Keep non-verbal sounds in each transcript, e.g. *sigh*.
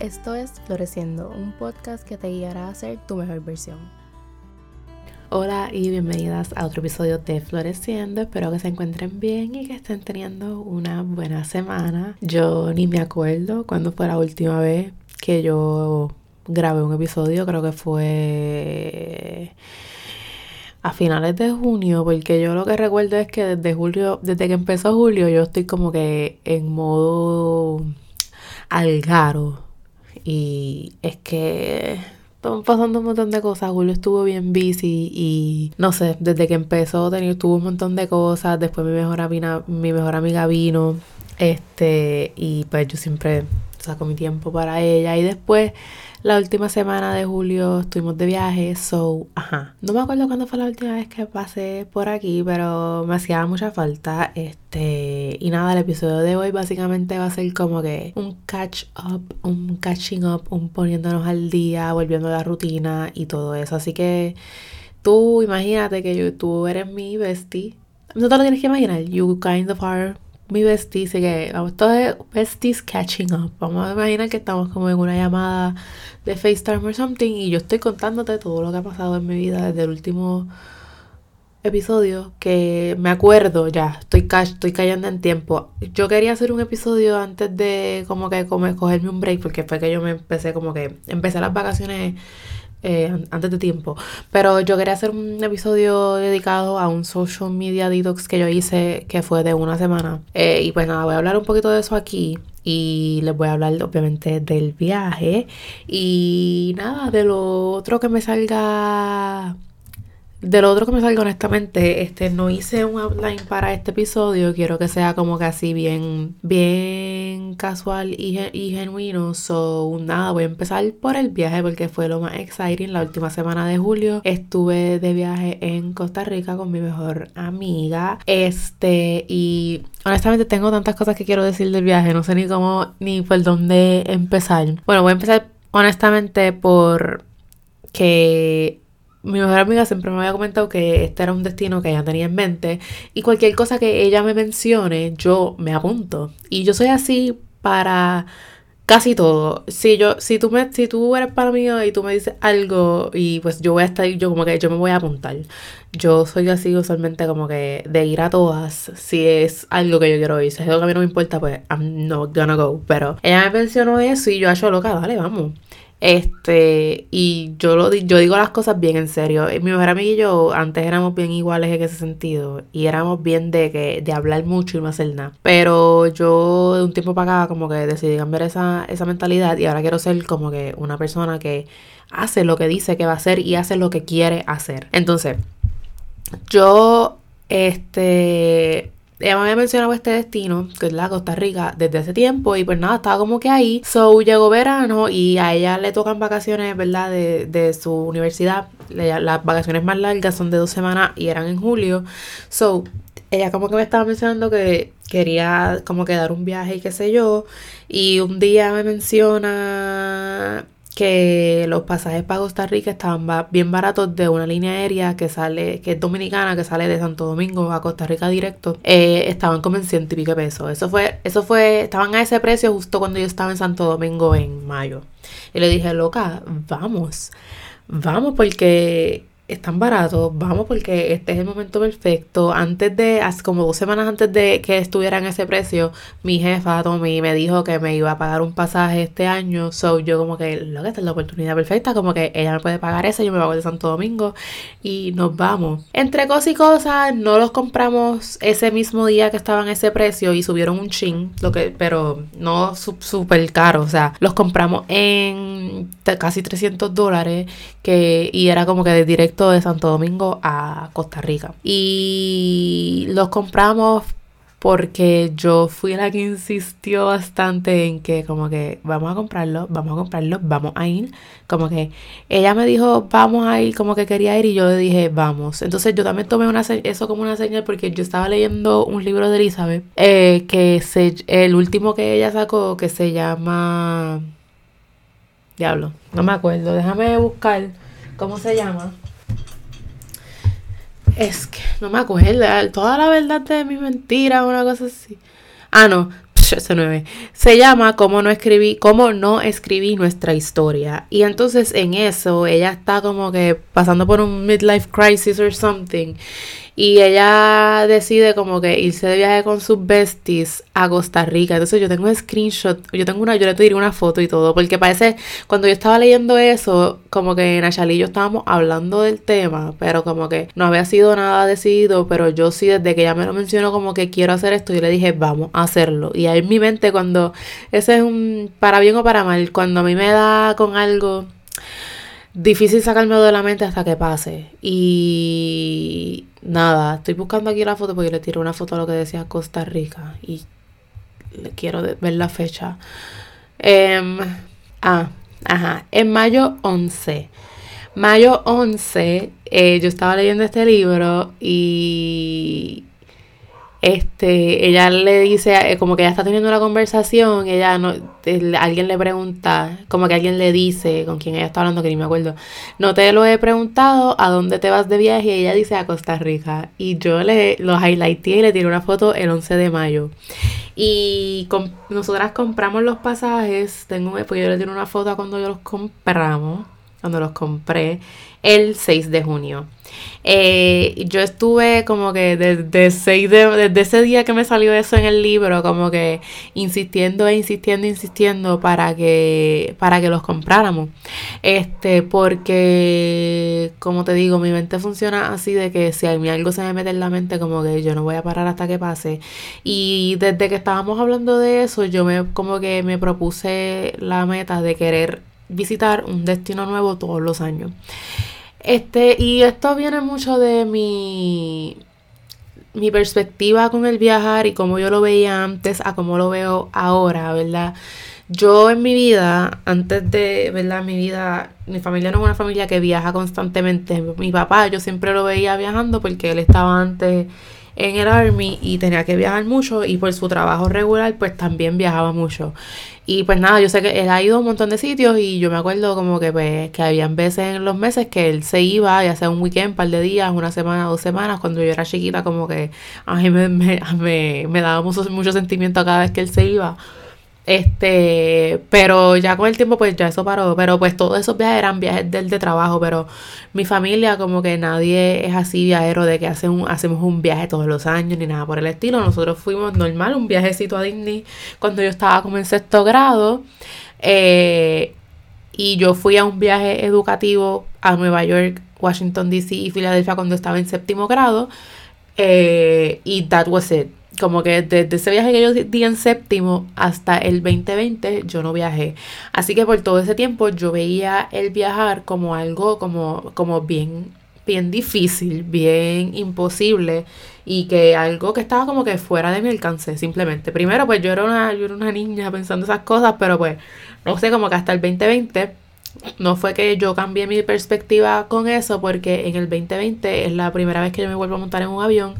Esto es Floreciendo, un podcast que te guiará a ser tu mejor versión. Hola y bienvenidas a otro episodio de Floreciendo. Espero que se encuentren bien y que estén teniendo una buena semana. Yo ni me acuerdo cuándo fue la última vez que yo grabé un episodio. Creo que fue a finales de junio, porque yo lo que recuerdo es que desde julio, desde que empezó julio, yo estoy como que en modo algaro. Y es que están pasando un montón de cosas. Julio estuvo bien busy y no sé, desde que empezó tenía, tuvo un montón de cosas. Después mi mejor amiga, mi mejor amiga vino. Este, y pues yo siempre saco mi tiempo para ella. Y después la última semana de julio estuvimos de viaje, so, ajá. No me acuerdo cuándo fue la última vez que pasé por aquí, pero me hacía mucha falta. Este, y nada, el episodio de hoy básicamente va a ser como que un catch up, un catching up, un poniéndonos al día, volviendo a la rutina y todo eso. Así que tú imagínate que yo, tú eres mi bestie. No te lo tienes que imaginar, you kind of are mi bestie, que vamos todos besties catching up. Vamos a imaginar que estamos como en una llamada de FaceTime or something y yo estoy contándote todo lo que ha pasado en mi vida desde el último episodio que me acuerdo ya, estoy, estoy cayendo en tiempo. Yo quería hacer un episodio antes de como que como cogerme un break porque fue que yo me empecé como que empecé las vacaciones eh, antes de tiempo. Pero yo quería hacer un episodio dedicado a un social media detox que yo hice que fue de una semana. Eh, y pues nada, voy a hablar un poquito de eso aquí. Y les voy a hablar obviamente del viaje. Y nada, de lo otro que me salga de lo otro que me salga honestamente, este, no hice un outline para este episodio. Quiero que sea como que así bien, bien casual y, y genuino. So, nada, voy a empezar por el viaje porque fue lo más exciting. La última semana de julio estuve de viaje en Costa Rica con mi mejor amiga. Este, y honestamente tengo tantas cosas que quiero decir del viaje. No sé ni cómo, ni por dónde empezar. Bueno, voy a empezar honestamente por que mi mejor amiga siempre me había comentado que este era un destino que ella tenía en mente y cualquier cosa que ella me mencione, yo me apunto. Y yo soy así para casi todo. Si yo si tú me si tú eres para mí y tú me dices algo y pues yo voy a estar yo como que yo me voy a apuntar. Yo soy así usualmente como que de ir a todas si es algo que yo quiero ir. Si es algo que a mí no me importa, pues I'm not gonna go, pero ella me mencionó eso y yo hecho loca, dale, vamos. Este, y yo lo yo digo las cosas bien en serio. Mi mejor amiga y yo antes éramos bien iguales en ese sentido. Y éramos bien de que, de hablar mucho y no hacer nada. Pero yo de un tiempo para acá como que decidí cambiar esa, esa mentalidad. Y ahora quiero ser como que una persona que hace lo que dice que va a hacer y hace lo que quiere hacer. Entonces, yo este ella me había mencionado este destino, que es la Costa Rica, desde hace tiempo y pues nada, estaba como que ahí. So llegó verano y a ella le tocan vacaciones, ¿verdad? De, de su universidad. las vacaciones más largas son de dos semanas y eran en julio. So ella como que me estaba mencionando que quería como que dar un viaje y qué sé yo. Y un día me menciona que los pasajes para Costa Rica estaban bien baratos de una línea aérea que sale, que es dominicana, que sale de Santo Domingo a Costa Rica directo, eh, estaban como en ciento y pico pesos. Eso fue, eso fue, estaban a ese precio justo cuando yo estaba en Santo Domingo en mayo. Y le dije, loca, vamos, vamos, porque es tan barato, vamos porque este es el momento perfecto. Antes de, hace como dos semanas antes de que estuviera en ese precio, mi jefa Tommy me dijo que me iba a pagar un pasaje este año. So yo como que, lo que esta es la oportunidad perfecta, como que ella me puede pagar ese, yo me pago de Santo Domingo y nos vamos. Entre cosas y cosas, no los compramos ese mismo día que estaban ese precio y subieron un chin, lo que, pero no súper caro, o sea, los compramos en casi 300 dólares que, y era como que de directo de Santo Domingo a Costa Rica. Y los compramos porque yo fui la que insistió bastante en que como que vamos a comprarlo, vamos a comprarlo, vamos a ir. Como que ella me dijo vamos a ir, como que quería ir y yo le dije vamos. Entonces yo también tomé una eso como una señal porque yo estaba leyendo un libro de Elizabeth, eh, que se, el último que ella sacó que se llama... Diablo, no me acuerdo, déjame buscar cómo se llama. Es que no me acuerdo. Toda la verdad de mi mentira, una cosa así. Ah, no. se llama cómo no escribí, cómo no escribí nuestra historia. Y entonces en eso ella está como que pasando por un midlife crisis or something. Y ella decide como que irse de viaje con sus besties a Costa Rica. Entonces yo tengo un screenshot, yo tengo una, yo le tiré una foto y todo. Porque parece, cuando yo estaba leyendo eso, como que Nachali y yo estábamos hablando del tema, pero como que no había sido nada decidido. Pero yo sí, desde que ella me lo mencionó, como que quiero hacer esto, yo le dije, vamos a hacerlo. Y ahí en mi mente, cuando ese es un para bien o para mal, cuando a mí me da con algo difícil sacarme de la mente hasta que pase. Y nada, estoy buscando aquí la foto porque le tiré una foto a lo que decía Costa Rica y le quiero ver la fecha. Em, ah, ajá, en mayo 11. Mayo 11, eh, yo estaba leyendo este libro y este, ella le dice, eh, como que ella está teniendo una conversación, ella no, alguien le pregunta, como que alguien le dice, con quien ella está hablando, que ni me acuerdo, no te lo he preguntado, ¿a dónde te vas de viaje? Y ella dice a Costa Rica. Y yo le lo highlighté y le tiré una foto el 11 de mayo. Y nosotras compramos los pasajes, tengo, porque yo le tiré una foto cuando yo los compramos, cuando los compré, el 6 de junio. Eh, yo estuve como que desde, desde ese día que me salió eso en el libro, como que insistiendo e insistiendo, insistiendo para que, para que los compráramos. Este, porque, como te digo, mi mente funciona así de que si a mí algo se me mete en la mente, como que yo no voy a parar hasta que pase. Y desde que estábamos hablando de eso, yo me como que me propuse la meta de querer visitar un destino nuevo todos los años. Este, y esto viene mucho de mi, mi perspectiva con el viajar y cómo yo lo veía antes a cómo lo veo ahora, ¿verdad? Yo en mi vida, antes de, ¿verdad? Mi vida, mi familia no es una familia que viaja constantemente. Mi papá, yo siempre lo veía viajando porque él estaba antes en el Army y tenía que viajar mucho y por su trabajo regular pues también viajaba mucho. Y pues nada, yo sé que él ha ido a un montón de sitios y yo me acuerdo como que pues que habían veces en los meses que él se iba, ya sea un weekend, un par de días, una semana, dos semanas, cuando yo era chiquita como que a mí me, me, me, me daba mucho, mucho sentimiento cada vez que él se iba. Este, pero ya con el tiempo pues ya eso paró, pero pues todos esos viajes eran viajes del de trabajo, pero mi familia como que nadie es así viajero de que hace un, hacemos un viaje todos los años ni nada por el estilo. Nosotros fuimos normal, un viajecito a Disney cuando yo estaba como en sexto grado. Eh, y yo fui a un viaje educativo a Nueva York, Washington DC y Filadelfia cuando estaba en séptimo grado. Eh, y that was it como que desde ese viaje que yo di en séptimo hasta el 2020 yo no viajé. Así que por todo ese tiempo yo veía el viajar como algo como, como bien, bien difícil, bien imposible y que algo que estaba como que fuera de mi alcance simplemente. Primero pues yo era una, yo era una niña pensando esas cosas, pero pues no sé, como que hasta el 2020 no fue que yo cambié mi perspectiva con eso porque en el 2020 es la primera vez que yo me vuelvo a montar en un avión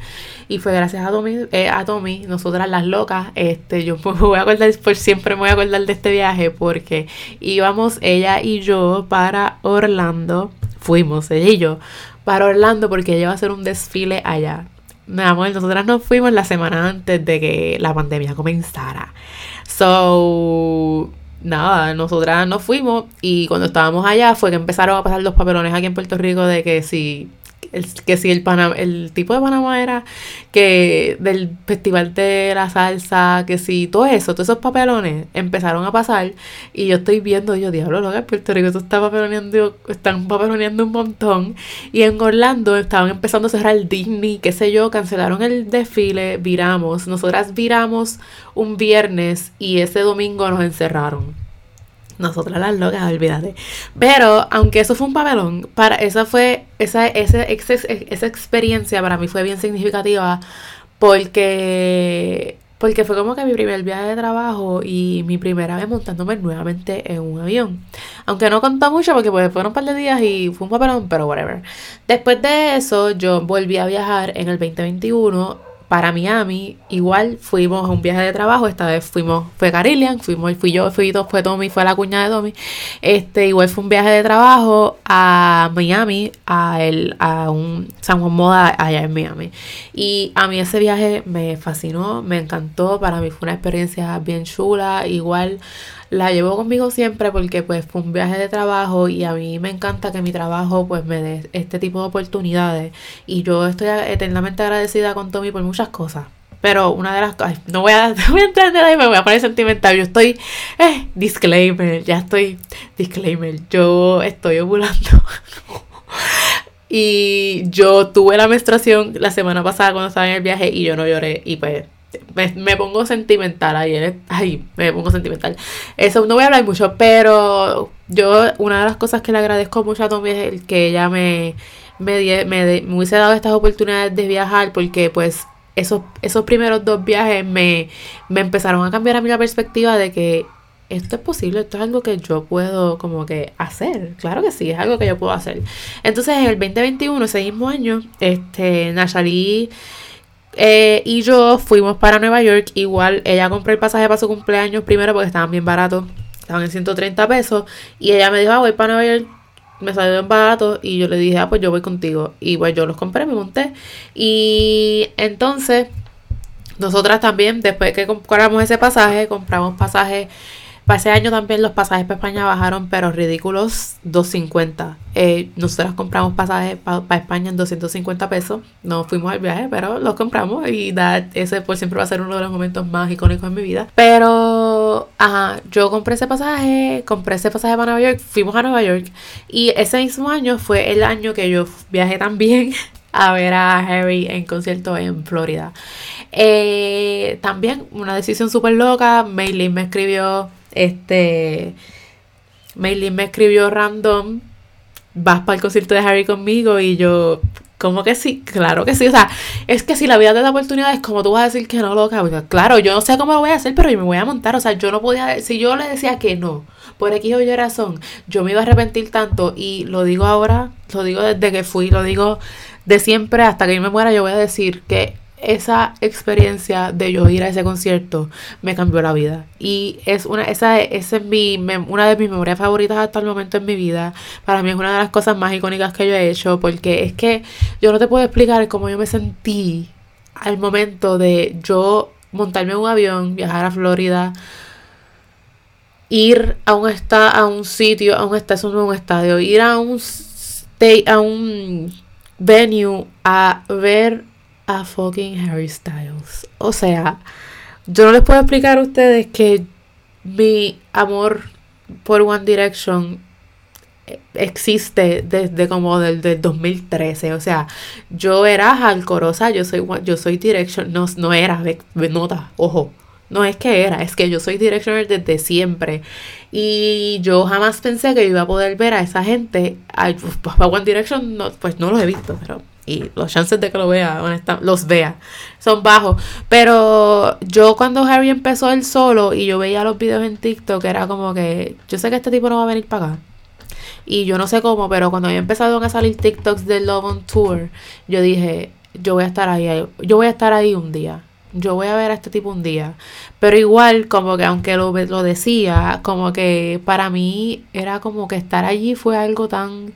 y fue gracias a Tommy, eh, a Tommy nosotras las locas, este, yo me voy a acordar, por siempre me voy a acordar de este viaje porque íbamos ella y yo para Orlando, fuimos ella y yo para Orlando porque ella iba a hacer un desfile allá. Mi amor, nosotras nos fuimos la semana antes de que la pandemia comenzara. So, nada, nosotras nos fuimos y cuando estábamos allá fue que empezaron a pasar los papelones aquí en Puerto Rico de que si el, que si el Panamá, el tipo de Panamá era que del festival de la salsa, que si todo eso, todos esos papelones empezaron a pasar y yo estoy viendo, yo diablo, lo que en Puerto Rico esto está papeloneando, están papeloneando un montón y en Orlando estaban empezando a cerrar el Disney, qué sé yo, cancelaron el desfile, viramos, nosotras viramos un viernes y ese domingo nos encerraron. Nosotras las locas, olvídate. Pero, aunque eso fue un papelón, para, esa fue, esa, esa, esa experiencia para mí fue bien significativa porque, porque fue como que mi primer viaje de trabajo y mi primera vez montándome nuevamente en un avión. Aunque no contó mucho porque pues, fueron un par de días y fue un papelón, pero whatever. Después de eso, yo volví a viajar en el 2021 para Miami. Igual fuimos a un viaje de trabajo, esta vez fuimos, fue Carillian, fuimos, fui yo, fui fue Tommy, fue la cuñada de Tommy. Este, igual fue un viaje de trabajo a Miami, a el, a un San Juan Moda allá en Miami. Y a mí ese viaje me fascinó, me encantó, para mí fue una experiencia bien chula, igual la llevo conmigo siempre porque pues fue un viaje de trabajo y a mí me encanta que mi trabajo pues me dé este tipo de oportunidades y yo estoy eternamente agradecida con Tommy por muchas cosas. Pero una de las cosas, no voy a, *laughs* voy a entrar ahí, me voy a poner sentimental. Yo estoy, eh, disclaimer, ya estoy, disclaimer, yo estoy ovulando. *laughs* y yo tuve la menstruación la semana pasada cuando estaba en el viaje y yo no lloré. Y pues me, pongo sentimental ayer. Ay, me pongo sentimental. Eso no voy a hablar mucho, pero yo, una de las cosas que le agradezco mucho a Tommy es el que ella me, me, me, me hubiese dado estas oportunidades de viajar, porque pues esos, esos primeros dos viajes me, me empezaron a cambiar a mí la perspectiva de que esto es posible, esto es algo que yo puedo como que hacer. Claro que sí, es algo que yo puedo hacer. Entonces, en el 2021, ese mismo año, este, Nashali eh, y yo fuimos para Nueva York. Igual ella compró el pasaje para su cumpleaños primero porque estaban bien baratos. Estaban en 130 pesos. Y ella me dijo, ah, voy para Nueva York. Me salió bien barato. Y yo le dije, ah, pues yo voy contigo. Y pues yo los compré, me monté. Y entonces, nosotras también, después que compramos ese pasaje, compramos pasaje para ese año también los pasajes para España bajaron, pero ridículos, 250. Eh, nosotros compramos pasajes para España en 250 pesos. No fuimos al viaje, pero los compramos y ese por siempre va a ser uno de los momentos más icónicos en mi vida. Pero, ajá, yo compré ese pasaje, compré ese pasaje para Nueva York, fuimos a Nueva York y ese mismo año fue el año que yo viajé también *laughs* a ver a Harry en concierto en Florida. Eh, también una decisión súper loca. Maylin me escribió este. Maylin me escribió random. Vas para el concierto de Harry conmigo. Y yo. Como que sí, claro que sí. O sea, es que si la vida te da oportunidades, como tú vas a decir que no, loca. claro, yo no sé cómo lo voy a hacer, pero yo me voy a montar. O sea, yo no podía. Si yo le decía que no, por X o Y razón, yo me iba a arrepentir tanto. Y lo digo ahora, lo digo desde que fui, lo digo de siempre hasta que yo me muera. Yo voy a decir que esa experiencia de yo ir a ese concierto me cambió la vida. Y es una, esa, es mi, una de mis memorias favoritas hasta el momento en mi vida. Para mí es una de las cosas más icónicas que yo he hecho. Porque es que yo no te puedo explicar cómo yo me sentí al momento de yo montarme en un avión, viajar a Florida, ir a un a un sitio, a un estadio, un estadio, ir a un a un venue a ver a fucking Harry Styles. O sea, yo no les puedo explicar a ustedes que mi amor por One Direction existe desde como del, 2013. O sea, yo era alcorosa, yo soy yo soy Direction, no, no era, nota, ojo. No es que era, es que yo soy Directioner desde siempre. Y yo jamás pensé que iba a poder ver a esa gente. Pues, One Direction, pues no los he visto, pero y los chances de que lo vea, los vea, son bajos. Pero yo cuando Harry empezó él solo y yo veía los videos en TikTok, era como que yo sé que este tipo no va a venir para acá. Y yo no sé cómo, pero cuando había empezado a salir TikToks de Love on Tour, yo dije, yo voy a estar ahí, yo voy a estar ahí un día. Yo voy a ver a este tipo un día. Pero igual, como que aunque lo, lo decía, como que para mí era como que estar allí fue algo tan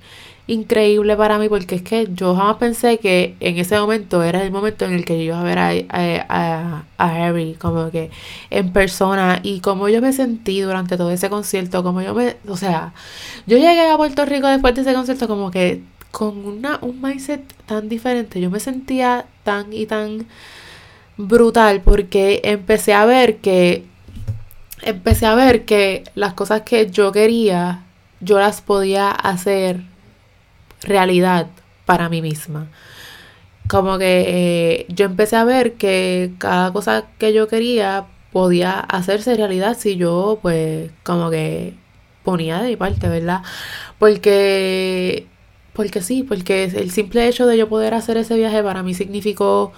increíble para mí porque es que yo jamás pensé que en ese momento era el momento en el que yo iba a ver a, Harry como que en persona y como yo me sentí durante todo ese concierto, como yo me, o sea, yo llegué a Puerto Rico después de ese concierto como que con una, un mindset tan diferente, yo me sentía tan y tan brutal porque empecé a ver que empecé a ver que las cosas que yo quería yo las podía hacer realidad para mí misma. Como que eh, yo empecé a ver que cada cosa que yo quería podía hacerse realidad si yo pues como que ponía de mi parte, ¿verdad? Porque porque sí, porque el simple hecho de yo poder hacer ese viaje para mí significó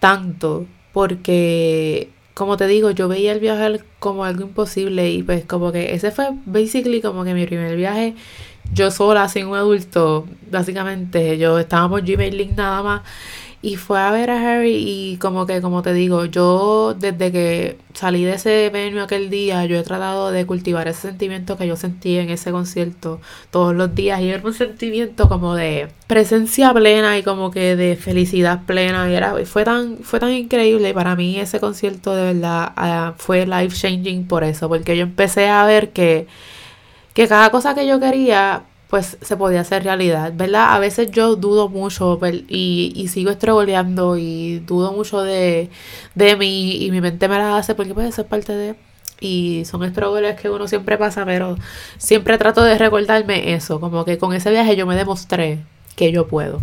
tanto, porque como te digo, yo veía el viaje como algo imposible y pues como que ese fue basically como que mi primer viaje yo sola, sin un adulto, básicamente, yo estábamos Gmail Link nada más. Y fue a ver a Harry y como que, como te digo, yo desde que salí de ese venue aquel día, yo he tratado de cultivar ese sentimiento que yo sentí en ese concierto todos los días. Y era un sentimiento como de presencia plena y como que de felicidad plena. Y era, fue tan, fue tan increíble. Y para mí ese concierto de verdad ah, fue life changing por eso. Porque yo empecé a ver que, que cada cosa que yo quería pues se podía hacer realidad, ¿verdad? A veces yo dudo mucho y, y sigo estroboleando y dudo mucho de, de mí y mi mente me la hace porque puede ser parte de... Y son estroboles que uno siempre pasa, pero siempre trato de recordarme eso, como que con ese viaje yo me demostré que yo puedo.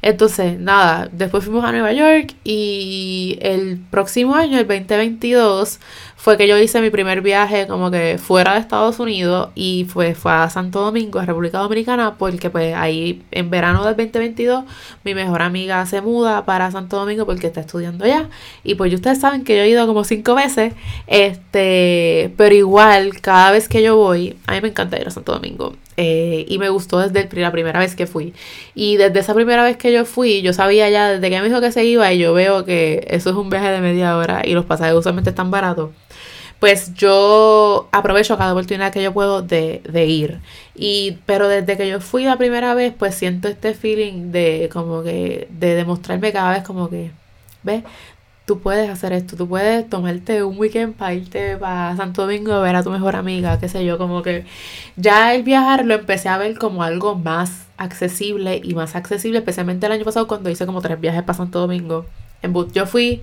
Entonces, nada, después fuimos a Nueva York y el próximo año, el 2022, fue que yo hice mi primer viaje como que fuera de Estados Unidos y fue, fue a Santo Domingo, a República Dominicana, porque pues ahí en verano del 2022 mi mejor amiga se muda para Santo Domingo porque está estudiando allá y pues ustedes saben que yo he ido como cinco veces, este, pero igual cada vez que yo voy, a mí me encanta ir a Santo Domingo. Eh, y me gustó desde la primera vez que fui. Y desde esa primera vez que yo fui, yo sabía ya, desde que me dijo que se iba, y yo veo que eso es un viaje de media hora y los pasajes usualmente están baratos. Pues yo aprovecho cada oportunidad que yo puedo de, de ir. Y, pero desde que yo fui la primera vez, pues siento este feeling de como que, de demostrarme cada vez como que, ¿ves? Tú puedes hacer esto, tú puedes tomarte un weekend para irte para Santo Domingo a ver a tu mejor amiga, qué sé yo, como que ya el viajar lo empecé a ver como algo más accesible y más accesible, especialmente el año pasado cuando hice como tres viajes para Santo Domingo. En yo fui,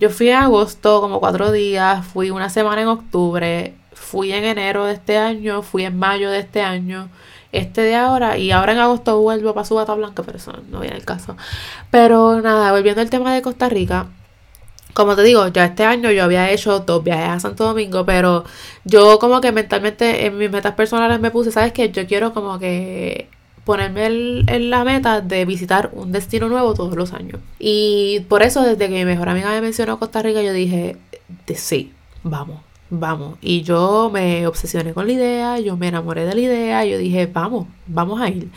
yo fui en agosto como cuatro días, fui una semana en octubre, fui en enero de este año, fui en mayo de este año, este de ahora y ahora en agosto vuelvo para su bata blanca, pero eso no viene el caso. Pero nada, volviendo al tema de Costa Rica, como te digo, ya este año yo había hecho dos viajes a Santo Domingo, pero yo como que mentalmente en mis metas personales me puse, ¿sabes qué? Yo quiero como que ponerme en la meta de visitar un destino nuevo todos los años. Y por eso desde que mi mejor amiga me mencionó Costa Rica, yo dije, sí, vamos vamos. Y yo me obsesioné con la idea, yo me enamoré de la idea, yo dije, vamos, vamos a ir.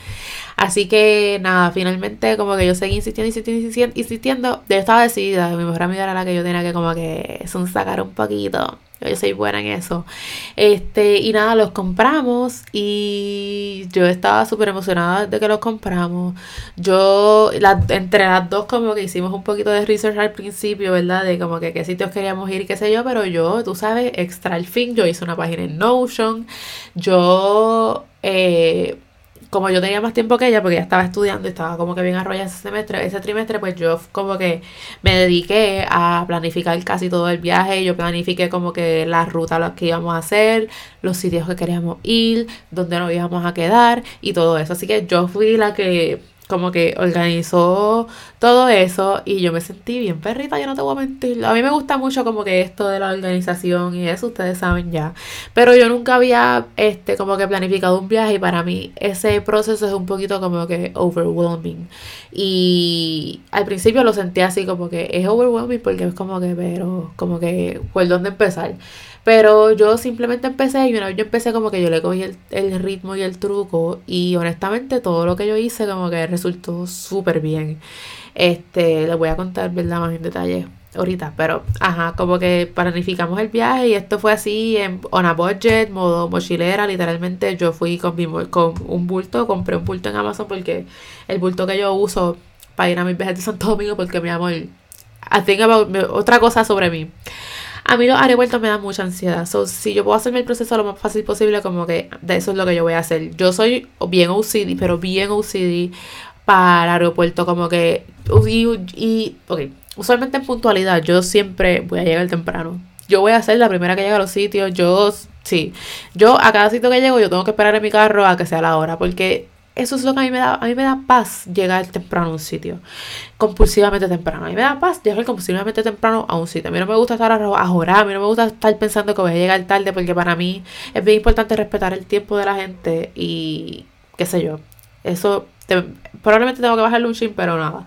Así que nada, finalmente como que yo seguí insistiendo, insistiendo, insistiendo, insistiendo. Yo estaba decidida, mi mejor amiga era la que yo tenía que como que sacar un poquito. Yo soy buena en eso. Este, y nada, los compramos y yo estaba súper emocionada de que los compramos. Yo, entre las dos, como que hicimos un poquito de research al principio, ¿verdad? De como que qué sitios queríamos ir qué sé yo, pero yo, tú sabes, extra el fin, yo hice una página en Notion. Yo, eh, como yo tenía más tiempo que ella, porque ella estaba estudiando y estaba como que bien arrollada ese semestre, ese trimestre, pues yo como que me dediqué a planificar casi todo el viaje. Yo planifiqué como que la ruta, lo que íbamos a hacer, los sitios que queríamos ir, dónde nos íbamos a quedar y todo eso. Así que yo fui la que como que organizó todo eso y yo me sentí bien perrita, yo no te voy a mentir. A mí me gusta mucho como que esto de la organización y eso ustedes saben ya. Pero yo nunca había este como que planificado un viaje y para mí ese proceso es un poquito como que overwhelming. Y al principio lo sentí así como que es overwhelming porque es como que pero como que por dónde empezar. Pero yo simplemente empecé y una vez yo empecé como que yo le cogí el, ritmo y el truco y honestamente todo lo que yo hice como que resultó súper bien. Este, les voy a contar, ¿verdad? Más en detalle ahorita, pero ajá, como que planificamos el viaje y esto fue así en on a budget, modo mochilera, literalmente yo fui con, mi, con un bulto, compré un bulto en Amazon porque el bulto que yo uso para ir a mis viajes de Santo Domingo porque mi amor, I otra cosa sobre mí. A mí los aeropuertos me dan mucha ansiedad. So, si yo puedo hacerme el proceso lo más fácil posible, como que de eso es lo que yo voy a hacer. Yo soy bien OCD, pero bien OCD para el aeropuerto, como que. Y, ok, usualmente en puntualidad, yo siempre voy a llegar temprano. Yo voy a ser la primera que llega a los sitios. Yo, sí. Yo a cada sitio que llego, yo tengo que esperar en mi carro a que sea la hora, porque eso es lo que a mí me da, a mí me da paz llegar temprano a un sitio. Compulsivamente temprano. A mí me da paz llegar compulsivamente temprano a un sitio. A mí no me gusta estar a, jorar, a mí no me gusta estar pensando que voy a llegar tarde porque para mí es bien importante respetar el tiempo de la gente y qué sé yo. Eso probablemente tengo que bajarle un chin, pero nada.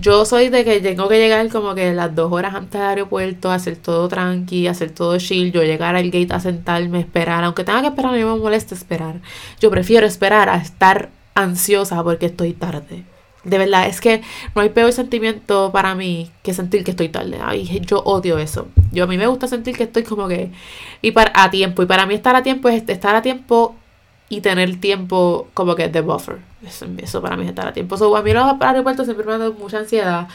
Yo soy de que tengo que llegar como que las dos horas antes del aeropuerto, hacer todo tranqui, hacer todo chill, yo llegar al gate a sentarme, esperar, aunque tenga que esperar, mí me molesta esperar. Yo prefiero esperar a estar ansiosa porque estoy tarde. De verdad, es que no hay peor sentimiento para mí que sentir que estoy tarde. Ay, yo odio eso. Yo a mí me gusta sentir que estoy como que y para a tiempo y para mí estar a tiempo es estar a tiempo y tener tiempo como que de buffer. Eso, para mí es estar a tiempo. So, a mí los aeropuertos siempre me dan mucha ansiedad.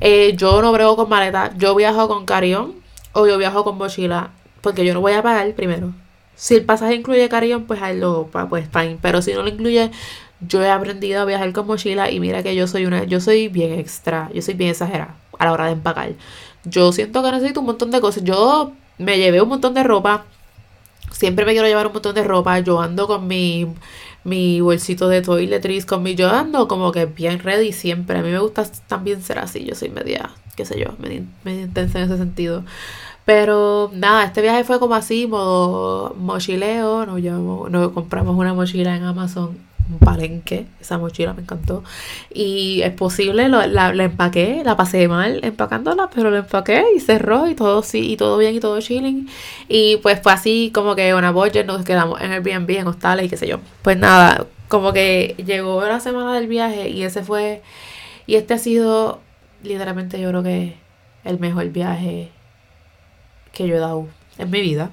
Eh, yo no brego con maleta. Yo viajo con carión o yo viajo con mochila porque yo no voy a pagar primero. Si el pasaje incluye carión, pues ahí lo pues fine. Pero si no lo incluye, yo he aprendido a viajar con mochila y mira que yo soy una, yo soy bien extra, yo soy bien exagerada a la hora de empacar. Yo siento que necesito un montón de cosas. Yo me llevé un montón de ropa. Siempre me quiero llevar un montón de ropa. Yo ando con mi, mi bolsito de toiletries, con mi. Yo ando como que bien ready siempre. A mí me gusta también ser así. Yo soy media, qué sé yo, media, media intensa en ese sentido. Pero nada, este viaje fue como así, modo mochileo. Nos, llevamos, nos compramos una mochila en Amazon un palenque, esa mochila me encantó. Y es posible, la, la, empaqué, la pasé mal empacándola, pero la empaqué y cerró y todo sí, y todo bien y todo chilling. Y pues fue así como que una budget, nos quedamos en Airbnb, en hostales y qué sé yo. Pues nada, como que llegó la semana del viaje y ese fue, y este ha sido literalmente yo creo que el mejor viaje que yo he dado en mi vida.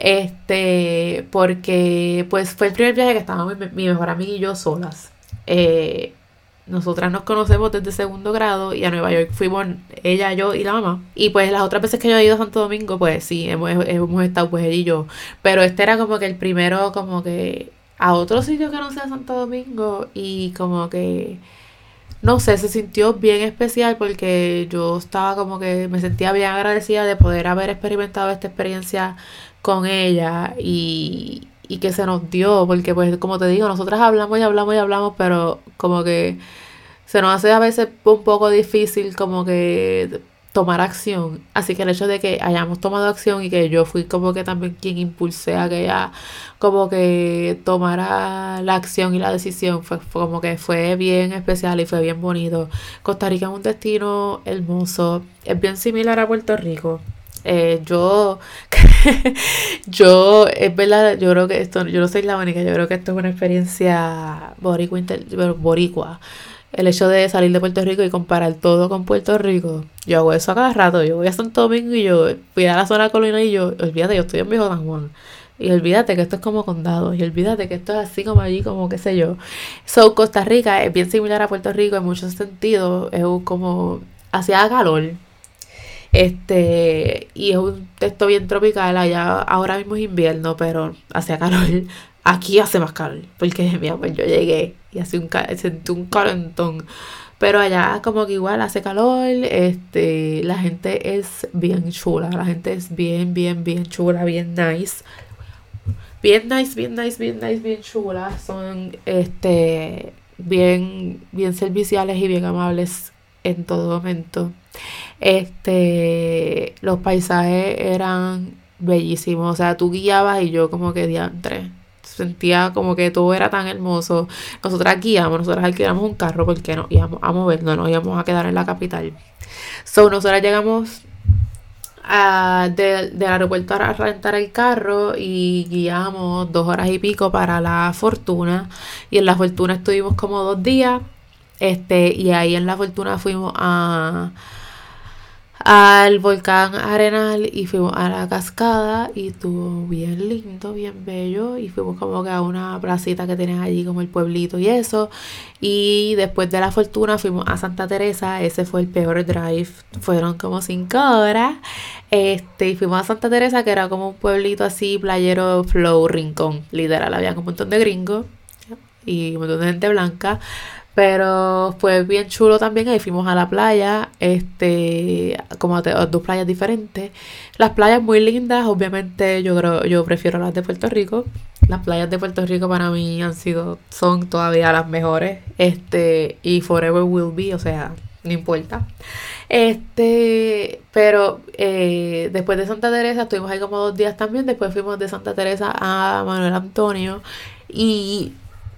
Este, porque pues fue el primer viaje que estábamos mi, mejor amiga y yo solas. Eh, nosotras nos conocemos desde segundo grado y a Nueva York fuimos ella, yo y la mamá. Y pues las otras veces que yo he ido a Santo Domingo, pues sí, hemos, hemos estado pues ella y yo. Pero este era como que el primero como que a otro sitio que no sea Santo Domingo y como que no sé, se sintió bien especial porque yo estaba como que me sentía bien agradecida de poder haber experimentado esta experiencia con ella y, y que se nos dio, porque pues como te digo, nosotras hablamos y hablamos y hablamos, pero como que se nos hace a veces un poco difícil como que tomar acción. Así que el hecho de que hayamos tomado acción y que yo fui como que también quien impulsé a que ella como que tomara la acción y la decisión, fue, como que fue bien especial y fue bien bonito. Costa Rica es un destino hermoso, es bien similar a Puerto Rico. Eh, yo, *laughs* yo, es verdad, yo creo que esto, yo no soy la única, yo creo que esto es una experiencia boricua, boricua el hecho de salir de Puerto Rico y comparar todo con Puerto Rico. Yo hago eso cada rato. Yo voy a Santo Domingo y yo voy a la zona colonial y yo, olvídate, yo estoy en Viejo San Juan. Y olvídate que esto es como condado. Y olvídate que esto es así como allí, como qué sé yo. So, Costa Rica es bien similar a Puerto Rico en muchos sentidos. Es como hacía calor. Este, y es un texto bien tropical. Allá ahora mismo es invierno, pero hacía calor. Aquí hace más calor, porque *laughs* mira, pues yo llegué y hace un sentí un calentón. Pero allá como que igual hace calor, este, la gente es bien chula, la gente es bien, bien, bien chula, bien nice. Bien nice, bien nice, bien nice, bien chula. Son este bien, bien serviciales y bien amables en todo momento. Este, los paisajes eran bellísimos. O sea, tú guiabas y yo como que diantre sentía como que todo era tan hermoso. Nosotras guiamos, nosotras alquilamos un carro porque no íbamos a movernos, no íbamos a quedar en la capital. So, nosotras llegamos a, del aeropuerto a rentar el carro y guiamos dos horas y pico para la Fortuna. Y en la Fortuna estuvimos como dos días. Este, y ahí en la Fortuna fuimos a al volcán Arenal y fuimos a la cascada y estuvo bien lindo, bien bello y fuimos como que a una placita que tienen allí como el pueblito y eso. Y después de la fortuna fuimos a Santa Teresa, ese fue el peor drive, fueron como cinco horas. Este y fuimos a Santa Teresa que era como un pueblito así playero flow rincón, literal, había un montón de gringos y un montón de gente blanca pero fue bien chulo también. Ahí fuimos a la playa, este, como a, dos playas diferentes. Las playas muy lindas, obviamente yo creo, yo prefiero las de Puerto Rico. Las playas de Puerto Rico para mí han sido, son todavía las mejores. Este, y forever will be, o sea, no importa. Este, pero eh, después de Santa Teresa, estuvimos ahí como dos días también. Después fuimos de Santa Teresa a Manuel Antonio. Y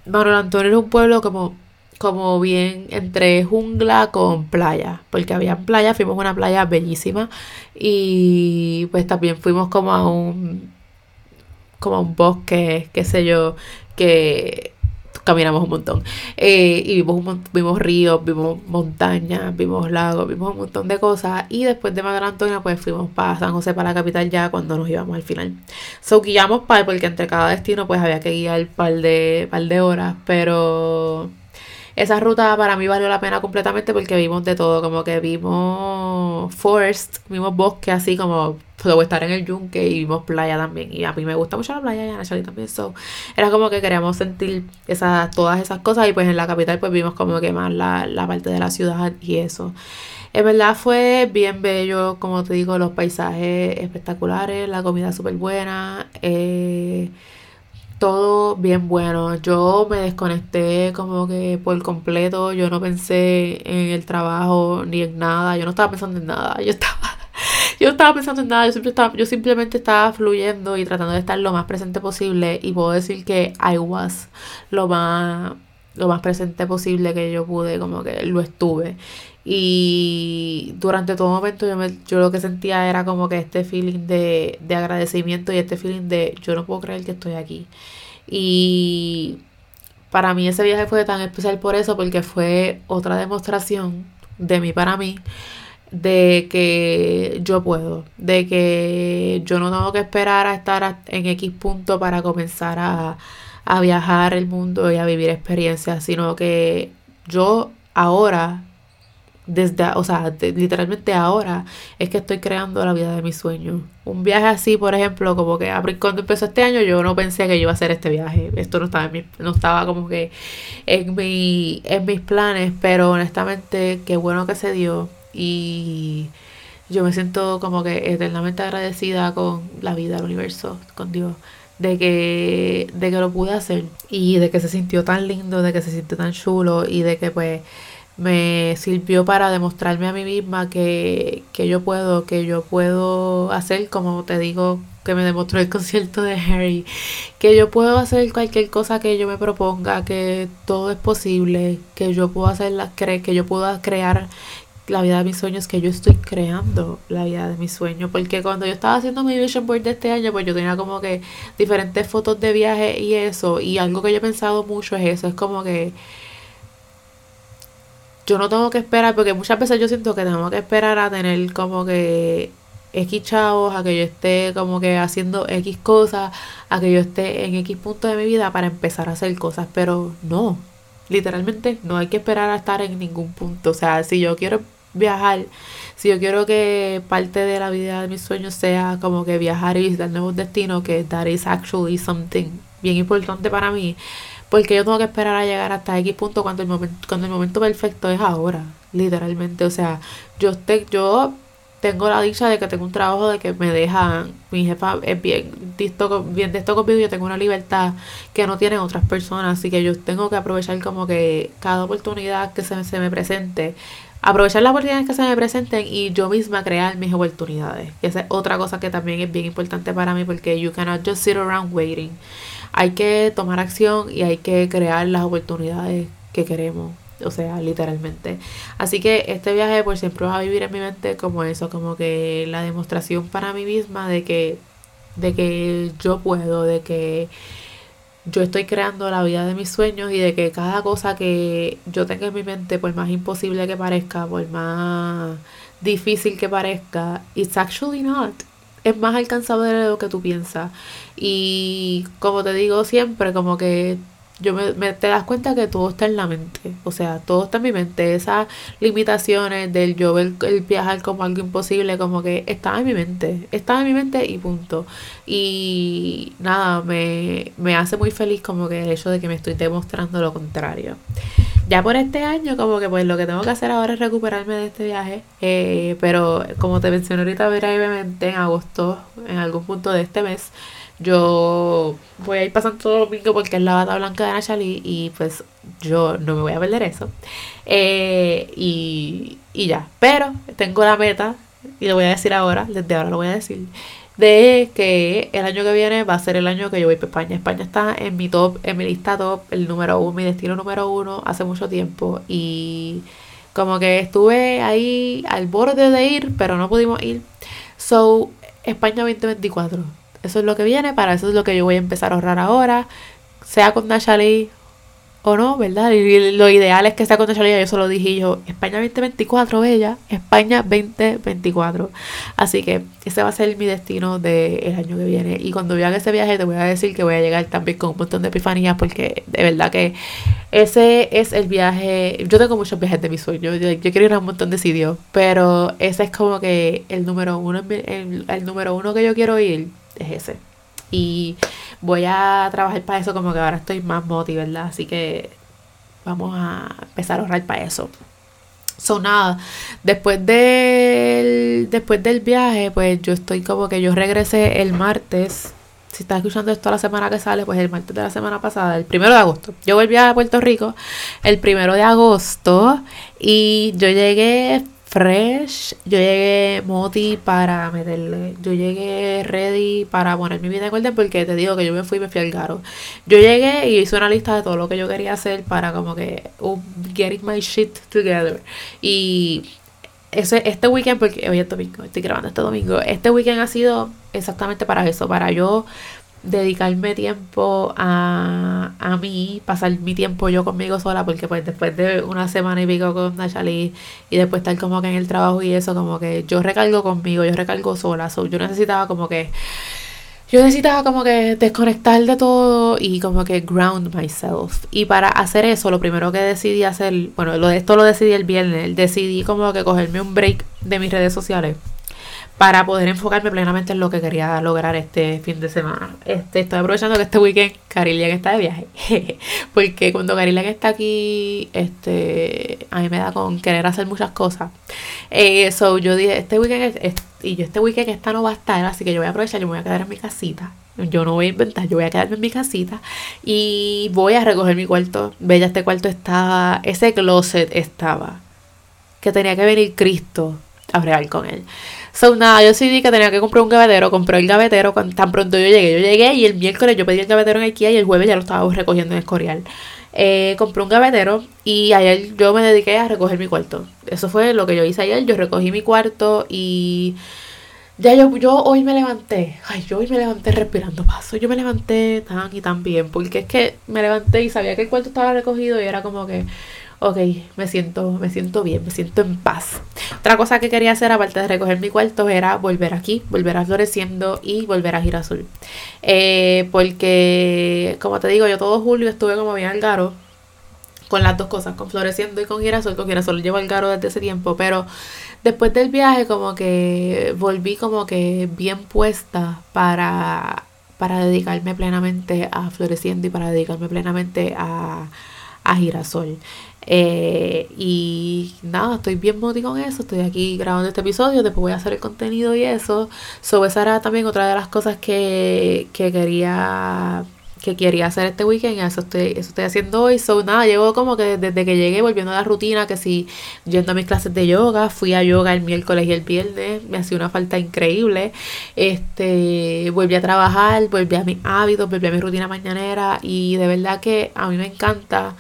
Manuel Antonio es un pueblo como como bien entre jungla con playa, porque había playa, fuimos a una playa bellísima y pues también fuimos como a un como a un bosque, qué sé yo, que caminamos un montón. Eh, y vimos, vimos ríos, vimos montañas, vimos lagos, vimos un montón de cosas. Y después de Madre Antonio, pues fuimos para San José, para la capital ya cuando nos íbamos al final. So guiamos para, porque entre cada destino pues había que guiar un par de, par de horas. Pero esa ruta para mí valió la pena completamente porque vimos de todo, como que vimos forest, vimos bosque así como puedo estar en el yunque y vimos playa también. Y a mí me gusta mucho la playa y a Nachali también. So, era como que queríamos sentir esas, todas esas cosas y pues en la capital pues vimos como que más la, la parte de la ciudad y eso. En verdad fue bien bello, como te digo, los paisajes espectaculares, la comida súper buena. Eh, todo bien bueno. Yo me desconecté como que por completo. Yo no pensé en el trabajo ni en nada. Yo no estaba pensando en nada. Yo estaba, *laughs* yo estaba pensando en nada. Yo, siempre estaba, yo simplemente estaba fluyendo y tratando de estar lo más presente posible. Y puedo decir que I was lo más, lo más presente posible que yo pude. Como que lo estuve. Y durante todo momento yo, me, yo lo que sentía era como que este feeling de, de agradecimiento y este feeling de yo no puedo creer que estoy aquí. Y para mí ese viaje fue tan especial por eso, porque fue otra demostración de mí para mí de que yo puedo, de que yo no tengo que esperar a estar en X punto para comenzar a, a viajar el mundo y a vivir experiencias, sino que yo ahora desde, o sea, literalmente ahora es que estoy creando la vida de mis sueños. Un viaje así, por ejemplo, como que cuando empezó este año yo no pensé que yo iba a hacer este viaje. Esto no estaba, en no estaba como que en, mi, en mis planes, pero honestamente qué bueno que se dio y yo me siento como que eternamente agradecida con la vida, el universo, con Dios. De que, de que lo pude hacer y de que se sintió tan lindo, de que se sintió tan chulo y de que pues me sirvió para demostrarme a mí misma que, que yo puedo, que yo puedo hacer, como te digo, que me demostró el *laughs* concierto de Harry, que yo puedo hacer cualquier cosa que yo me proponga, que todo es posible, que yo puedo hacer la, que yo pueda crear la vida de mis sueños, que yo estoy creando la vida de mis sueños, porque cuando yo estaba haciendo mi vision board de este año, pues yo tenía como que diferentes fotos de viaje y eso, y algo que yo he pensado mucho es eso, es como que yo no tengo que esperar, porque muchas veces yo siento que tengo que esperar a tener como que X chavos, a que yo esté como que haciendo X cosas, a que yo esté en X punto de mi vida para empezar a hacer cosas, pero no, literalmente no hay que esperar a estar en ningún punto, o sea, si yo quiero viajar, si yo quiero que parte de la vida de mis sueños sea como que viajar y visitar nuevos destinos, que that is actually something bien importante para mí, porque yo tengo que esperar a llegar hasta X punto cuando el momento, cuando el momento perfecto es ahora, literalmente. O sea, yo te, yo tengo la dicha de que tengo un trabajo de que me dejan, mi jefa es bien disto, bien de esto conmigo, yo tengo una libertad que no tienen otras personas, así que yo tengo que aprovechar como que cada oportunidad que se, se me presente, aprovechar las oportunidades que se me presenten y yo misma crear mis oportunidades. Esa es otra cosa que también es bien importante para mí porque you cannot just sit around waiting hay que tomar acción y hay que crear las oportunidades que queremos. O sea, literalmente. Así que este viaje por siempre va a vivir en mi mente como eso, como que la demostración para mí misma de que, de que yo puedo, de que yo estoy creando la vida de mis sueños y de que cada cosa que yo tenga en mi mente, por más imposible que parezca, por más difícil que parezca, it's actually not es más alcanzable de lo que tú piensas. Y como te digo siempre, como que yo me, te das cuenta que todo está en la mente. O sea, todo está en mi mente. Esas limitaciones del yo ver el viajar como algo imposible, como que estaba en mi mente. Estaba en mi mente y punto. Y nada, me, me hace muy feliz como que el hecho de que me estoy demostrando lo contrario ya por este año, como que pues lo que tengo que hacer ahora es recuperarme de este viaje. Eh, pero como te mencioné ahorita brevemente, en agosto, en algún punto de este mes, yo voy a ir pasando todo domingo porque es la bata blanca de Nachali y pues yo no me voy a perder eso. Eh, y, y ya, pero tengo la meta, y lo voy a decir ahora, desde ahora lo voy a decir de que el año que viene va a ser el año que yo voy para España. España está en mi top, en mi lista top, el número uno, mi destino número uno hace mucho tiempo. Y como que estuve ahí al borde de ir, pero no pudimos ir. So, España 2024. Eso es lo que viene, para eso es lo que yo voy a empezar a ahorrar ahora. Sea con Nashali o no, ¿verdad? Y lo ideal es que sea contextualizado, yo solo dije yo, España 2024, bella, España 2024. Así que ese va a ser mi destino del año que viene. Y cuando haga ese viaje te voy a decir que voy a llegar también con un montón de epifanías porque de verdad que ese es el viaje, yo tengo muchos viajes de mis sueños, yo, quiero ir a un montón de sitios, pero ese es como que el número uno, el número uno que yo quiero ir es ese. Y voy a trabajar para eso como que ahora estoy más moti, ¿verdad? Así que vamos a empezar a ahorrar para eso. Son nada, después del, después del viaje, pues yo estoy como que yo regresé el martes. Si estás escuchando esto la semana que sale, pues el martes de la semana pasada, el primero de agosto. Yo volví a Puerto Rico el primero de agosto y yo llegué fresh. Yo llegué moti para meterle. Yo llegué ready para poner mi vida en orden porque te digo que yo me fui y me fui al garo. Yo llegué y hice una lista de todo lo que yo quería hacer para como que getting my shit together. Y ese, este weekend, porque hoy es domingo, estoy grabando este domingo, este weekend ha sido exactamente para eso, para yo dedicarme tiempo a, a mí, pasar mi tiempo yo conmigo sola, porque pues después de una semana y pico con Nachali y después estar como que en el trabajo y eso, como que yo recargo conmigo, yo recargo sola, so, yo necesitaba como que, yo necesitaba como que desconectar de todo y como que ground myself. Y para hacer eso, lo primero que decidí hacer, bueno, lo esto lo decidí el viernes, decidí como que cogerme un break de mis redes sociales para poder enfocarme plenamente en lo que quería lograr este fin de semana. Este, estoy aprovechando que este weekend Carilian está de viaje. *laughs* Porque cuando Carilian está aquí, este, a mí me da con querer hacer muchas cosas. Eh, so yo dije, este weekend es, y yo este weekend esta no va a estar, así que yo voy a aprovechar, yo me voy a quedar en mi casita. Yo no voy a inventar, yo voy a quedarme en mi casita y voy a recoger mi cuarto. Bella, este cuarto estaba, ese closet estaba, que tenía que venir Cristo a bregar con él. So, nada, yo decidí que tenía que comprar un gavetero. Compré el gavetero cuando, tan pronto yo llegué. Yo llegué y el miércoles yo pedí el gavetero en IKEA y el jueves ya lo estaba recogiendo en Escorial. Eh, compré un gavetero y ayer yo me dediqué a recoger mi cuarto. Eso fue lo que yo hice ayer. Yo recogí mi cuarto y ya yo, yo hoy me levanté. Ay, yo hoy me levanté respirando paso. Yo me levanté tan y tan bien porque es que me levanté y sabía que el cuarto estaba recogido y era como que ok, me siento, me siento bien, me siento en paz. Otra cosa que quería hacer, aparte de recoger mi cuarto, era volver aquí, volver a Floreciendo y volver a Girasol. Eh, porque, como te digo, yo todo julio estuve como bien al garo con las dos cosas, con Floreciendo y con Girasol. Con Girasol llevo al garo desde ese tiempo, pero después del viaje como que volví como que bien puesta para, para dedicarme plenamente a Floreciendo y para dedicarme plenamente a, a Girasol. Eh, y nada, estoy bien moti con eso. Estoy aquí grabando este episodio. Después voy a hacer el contenido y eso. So, esa era también otra de las cosas que, que quería que quería hacer este weekend. Eso estoy, eso estoy haciendo hoy. So, nada, llevo como que desde que llegué volviendo a la rutina. Que si yendo a mis clases de yoga, fui a yoga el miércoles y el viernes. Me hacía una falta increíble. Este, volví a trabajar, volví a mis hábitos, volví a mi rutina mañanera. Y de verdad que a mí me encanta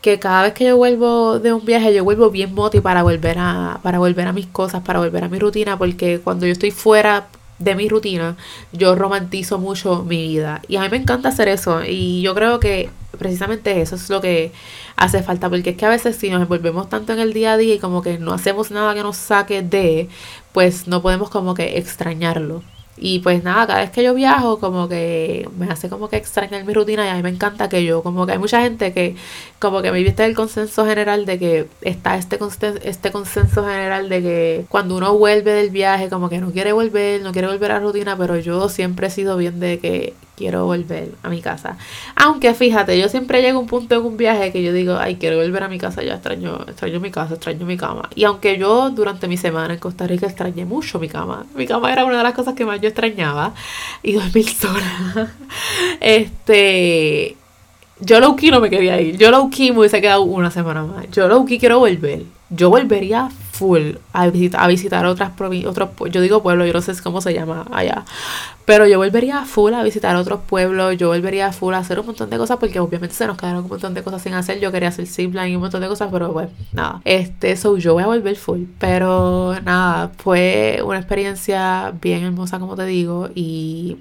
que cada vez que yo vuelvo de un viaje, yo vuelvo bien moti para volver a, para volver a mis cosas, para volver a mi rutina, porque cuando yo estoy fuera de mi rutina, yo romantizo mucho mi vida. Y a mí me encanta hacer eso. Y yo creo que precisamente eso es lo que hace falta. Porque es que a veces si nos envolvemos tanto en el día a día y como que no hacemos nada que nos saque de, pues no podemos como que extrañarlo. Y pues nada, cada vez que yo viajo, como que me hace como que extrañar mi rutina y a mí me encanta que yo, como que hay mucha gente que, como que me viste el consenso general de que está este, este consenso general de que cuando uno vuelve del viaje, como que no quiere volver, no quiere volver a la rutina, pero yo siempre he sido bien de que quiero volver a mi casa. Aunque fíjate, yo siempre llego a un punto en un viaje que yo digo, ay, quiero volver a mi casa, ya extraño, extraño mi casa, extraño mi cama. Y aunque yo durante mi semana en Costa Rica extrañé mucho mi cama, mi cama era una de las cosas que más yo extrañaba y dormir *laughs* sola. este, yo low key no me quería ir. Yo low key me hubiese quedado una semana más. Yo low key quiero volver. Yo volvería full a, visitar, a visitar otras otros yo digo pueblos, yo no sé cómo se llama allá, pero yo volvería full a visitar otros pueblos, yo volvería full a hacer un montón de cosas porque obviamente se nos quedaron un montón de cosas sin hacer, yo quería hacer zipline y un montón de cosas, pero bueno, nada, este, so yo voy a volver full, pero nada, fue una experiencia bien hermosa como te digo y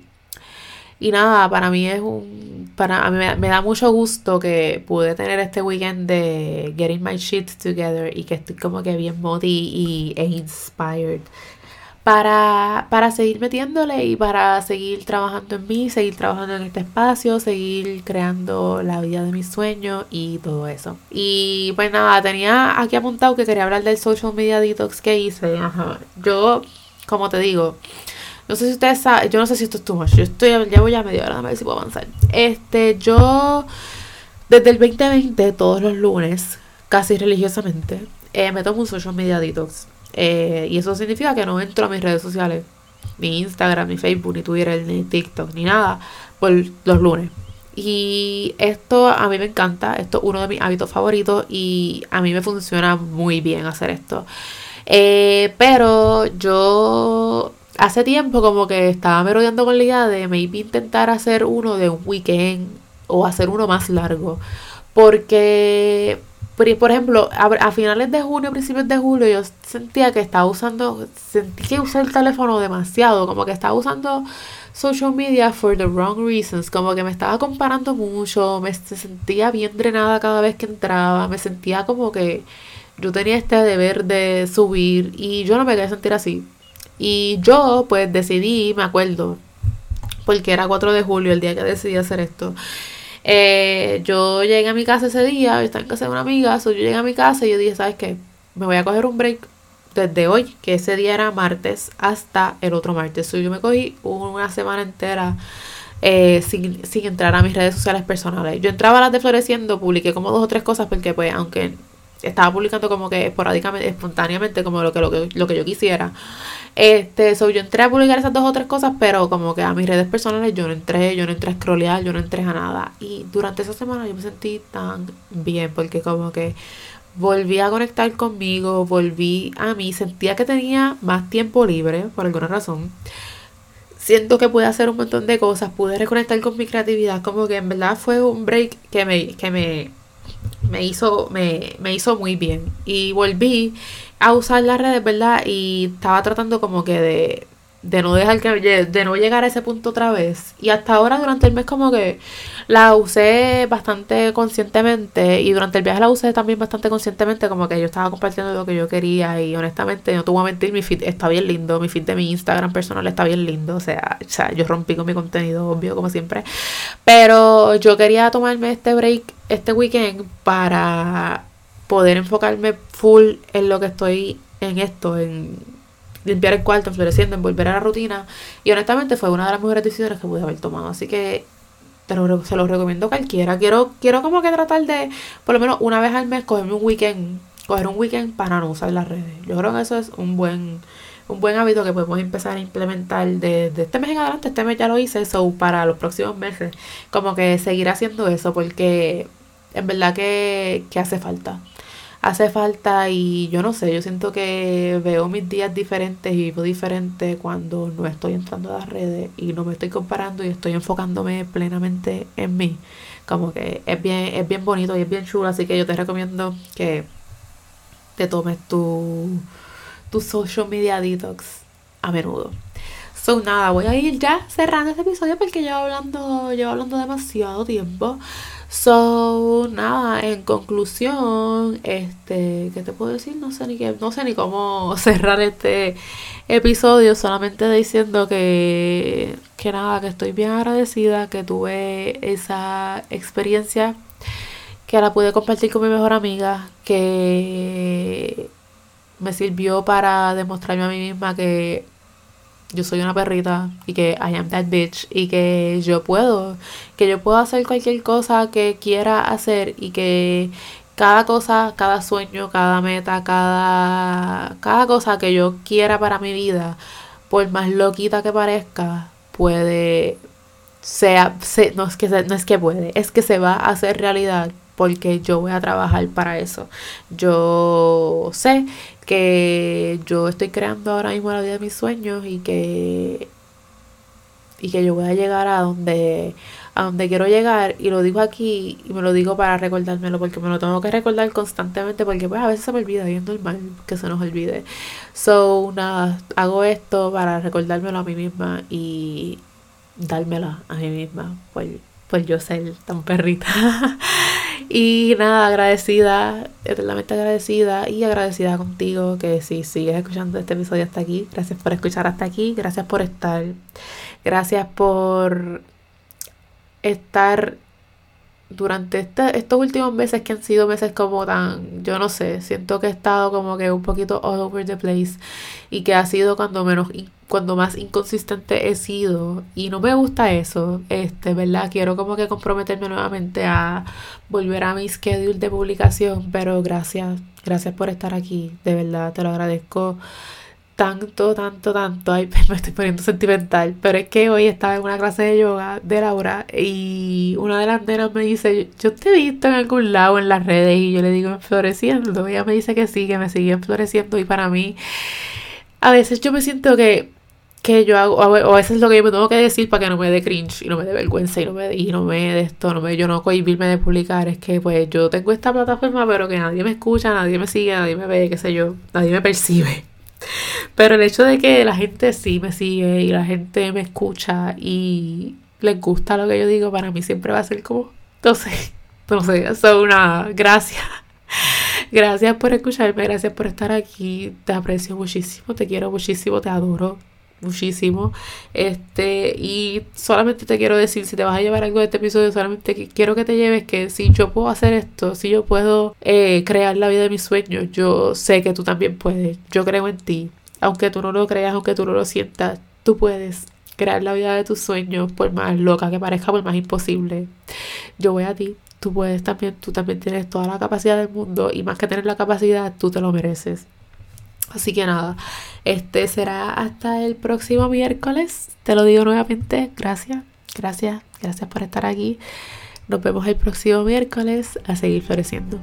Y nada, para mí es un. Para a mí me, da mucho gusto que pude tener este weekend de getting my shit together y que estoy como que bien modi y, e inspired para, para seguir metiéndole y para seguir trabajando en mí, seguir trabajando en este espacio, seguir creando la vida de mis sueños y todo eso. Y pues nada, tenía aquí apuntado que quería hablar del social media detox que hice. Yo, como te digo, no sé si ustedes saben, yo no sé si esto es too much. Yo estoy, llevo ya media hora, a ver si puedo avanzar. Este, yo, desde el 2020, todos los lunes, casi religiosamente, eh, me tomo un social media detox. Eh, y eso significa que no entro a mis redes sociales, ni Instagram, ni Facebook, ni Twitter, ni TikTok, ni nada, por los lunes. Y esto a mí me encanta, esto es uno de mis hábitos favoritos y a mí me funciona muy bien hacer esto. Eh, pero yo hace tiempo como que estaba merodeando con la idea de maybe intentar hacer uno de un weekend o hacer uno más largo. Porque por ejemplo, a, finales de junio, principios de julio, yo sentía que estaba usando, sentí que usé el teléfono demasiado, como que estaba usando social media for the wrong reasons, como que me estaba comparando mucho, me sentía bien drenada cada vez que entraba, me sentía como que yo tenía este deber de subir y yo no me quería sentir así. Y yo pues decidí, me acuerdo, porque era 4 de julio el día que decidí hacer esto. Eh, yo llegué a mi casa ese día, estaba en casa de una amiga, yo llegué a mi casa y yo dije, ¿sabes qué? Me voy a coger un break desde hoy, que ese día era martes, hasta el otro martes. yo me cogí una semana entera eh, sin, sin, entrar a mis redes sociales personales. Yo entraba a las de Floreciendo, publiqué como dos o tres cosas porque pues aunque estaba publicando como que esporádicamente, espontáneamente, como lo que, lo que, lo que yo quisiera. Este, so, yo entré a publicar esas dos o tres cosas, pero como que a mis redes personales yo no entré, yo no entré a scrollear, yo no entré a nada. Y durante esa semana yo me sentí tan bien, porque como que volví a conectar conmigo, volví a mí, sentía que tenía más tiempo libre, por alguna razón. Siento que pude hacer un montón de cosas, pude reconectar con mi creatividad, como que en verdad fue un break que me, que me, me hizo, me, me hizo muy bien. Y volví a usar las redes, ¿verdad? Y estaba tratando como que de, de no dejar que de no llegar a ese punto otra vez. Y hasta ahora durante el mes como que la usé bastante conscientemente. Y durante el viaje la usé también bastante conscientemente como que yo estaba compartiendo lo que yo quería. Y honestamente no te voy a mentir mi feed está bien lindo. Mi feed de mi Instagram personal está bien lindo. O sea, o sea yo rompí con mi contenido obvio como siempre. Pero yo quería tomarme este break este weekend para poder enfocarme full en lo que estoy en esto en limpiar el cuarto, floreciendo, en volver a la rutina. Y honestamente fue una de las mejores decisiones que pude haber tomado. Así que te lo, se lo recomiendo a cualquiera. Quiero, quiero como que tratar de, por lo menos una vez al mes, cogerme un weekend, coger un weekend para no usar las redes. Yo creo que eso es un buen, un buen hábito que podemos empezar a implementar desde este mes en adelante. Este mes ya lo hice, eso para los próximos meses. Como que seguir haciendo eso porque en verdad que, que hace falta hace falta y yo no sé, yo siento que veo mis días diferentes y vivo diferente cuando no estoy entrando a las redes y no me estoy comparando y estoy enfocándome plenamente en mí. Como que es bien, es bien bonito y es bien chulo, así que yo te recomiendo que te tomes tu, tu social media detox a menudo. So nada, voy a ir ya cerrando este episodio porque llevo hablando, llevo hablando demasiado tiempo. So, nada, en conclusión, este, ¿qué te puedo decir? No sé ni qué, no sé ni cómo *laughs* cerrar este episodio, solamente diciendo que, que nada, que estoy bien agradecida que tuve esa experiencia, que la pude compartir con mi mejor amiga, que me sirvió para demostrarme a mí misma que yo soy una perrita y que I am that bitch y que yo puedo, que yo puedo hacer cualquier cosa que quiera hacer y que cada cosa, cada sueño, cada meta, cada, cada cosa que yo quiera para mi vida, por más loquita que parezca, puede, sea, no, es que, no es que puede, es que se va a hacer realidad porque yo voy a trabajar para eso. Yo sé que yo estoy creando ahora mismo la vida de mis sueños y que y que yo voy a llegar a donde a donde quiero llegar y lo digo aquí y me lo digo para recordármelo porque me lo tengo que recordar constantemente porque pues a veces se me olvida y es normal que se nos olvide so nada hago esto para recordármelo a mí misma y dármela a mí misma por, por yo ser tan perrita. *laughs* y nada, agradecida, eternamente agradecida y agradecida contigo que si sigues escuchando este episodio hasta aquí, gracias por escuchar hasta aquí, gracias por estar, gracias por estar durante este, estos últimos meses que han sido meses como tan, yo no sé, siento que he estado como que un poquito all over the place y que ha sido cuando menos cuando más inconsistente he sido y no me gusta eso, este, ¿verdad? Quiero como que comprometerme nuevamente a volver a mi schedule de publicación, pero gracias, gracias por estar aquí, de verdad, te lo agradezco tanto, tanto, tanto. Ay, *laughs* me estoy poniendo sentimental. Pero es que hoy estaba en una clase de yoga de Laura y una de las nenas me dice, yo te he visto en algún lado en las redes y yo le digo, floreciendo. Ella me dice que sí, que me sigue floreciendo y para mí, a veces yo me siento que, que yo hago, o a veces lo que yo me tengo que decir para que no me dé cringe y no me dé vergüenza y no me, y no me dé esto, no me, yo no cohibirme de publicar, es que pues yo tengo esta plataforma pero que nadie me escucha, nadie me sigue, nadie me ve, qué sé yo, nadie me percibe. Pero el hecho de que la gente sí me sigue y la gente me escucha y les gusta lo que yo digo, para mí siempre va a ser como, no sé, *laughs* no sé, eso una gracia. *laughs* Gracias por escucharme, gracias por estar aquí, te aprecio muchísimo, te quiero muchísimo, te adoro muchísimo. Este, y solamente te quiero decir, si te vas a llevar algo de este episodio, solamente quiero que te lleves que si yo puedo hacer esto, si yo puedo eh, crear la vida de mis sueños, yo sé que tú también puedes. Yo creo en ti. Aunque tú no lo creas, aunque tú no lo sientas, tú puedes crear la vida de tus sueños, por más loca que parezca, por más imposible. Yo voy a ti. Tú puedes también, tú también tienes toda la capacidad del mundo y más que tener la capacidad, tú te lo mereces. Así que nada, este será hasta el próximo miércoles. Te lo digo nuevamente, gracias, gracias, gracias por estar aquí. Nos vemos el próximo miércoles a seguir floreciendo.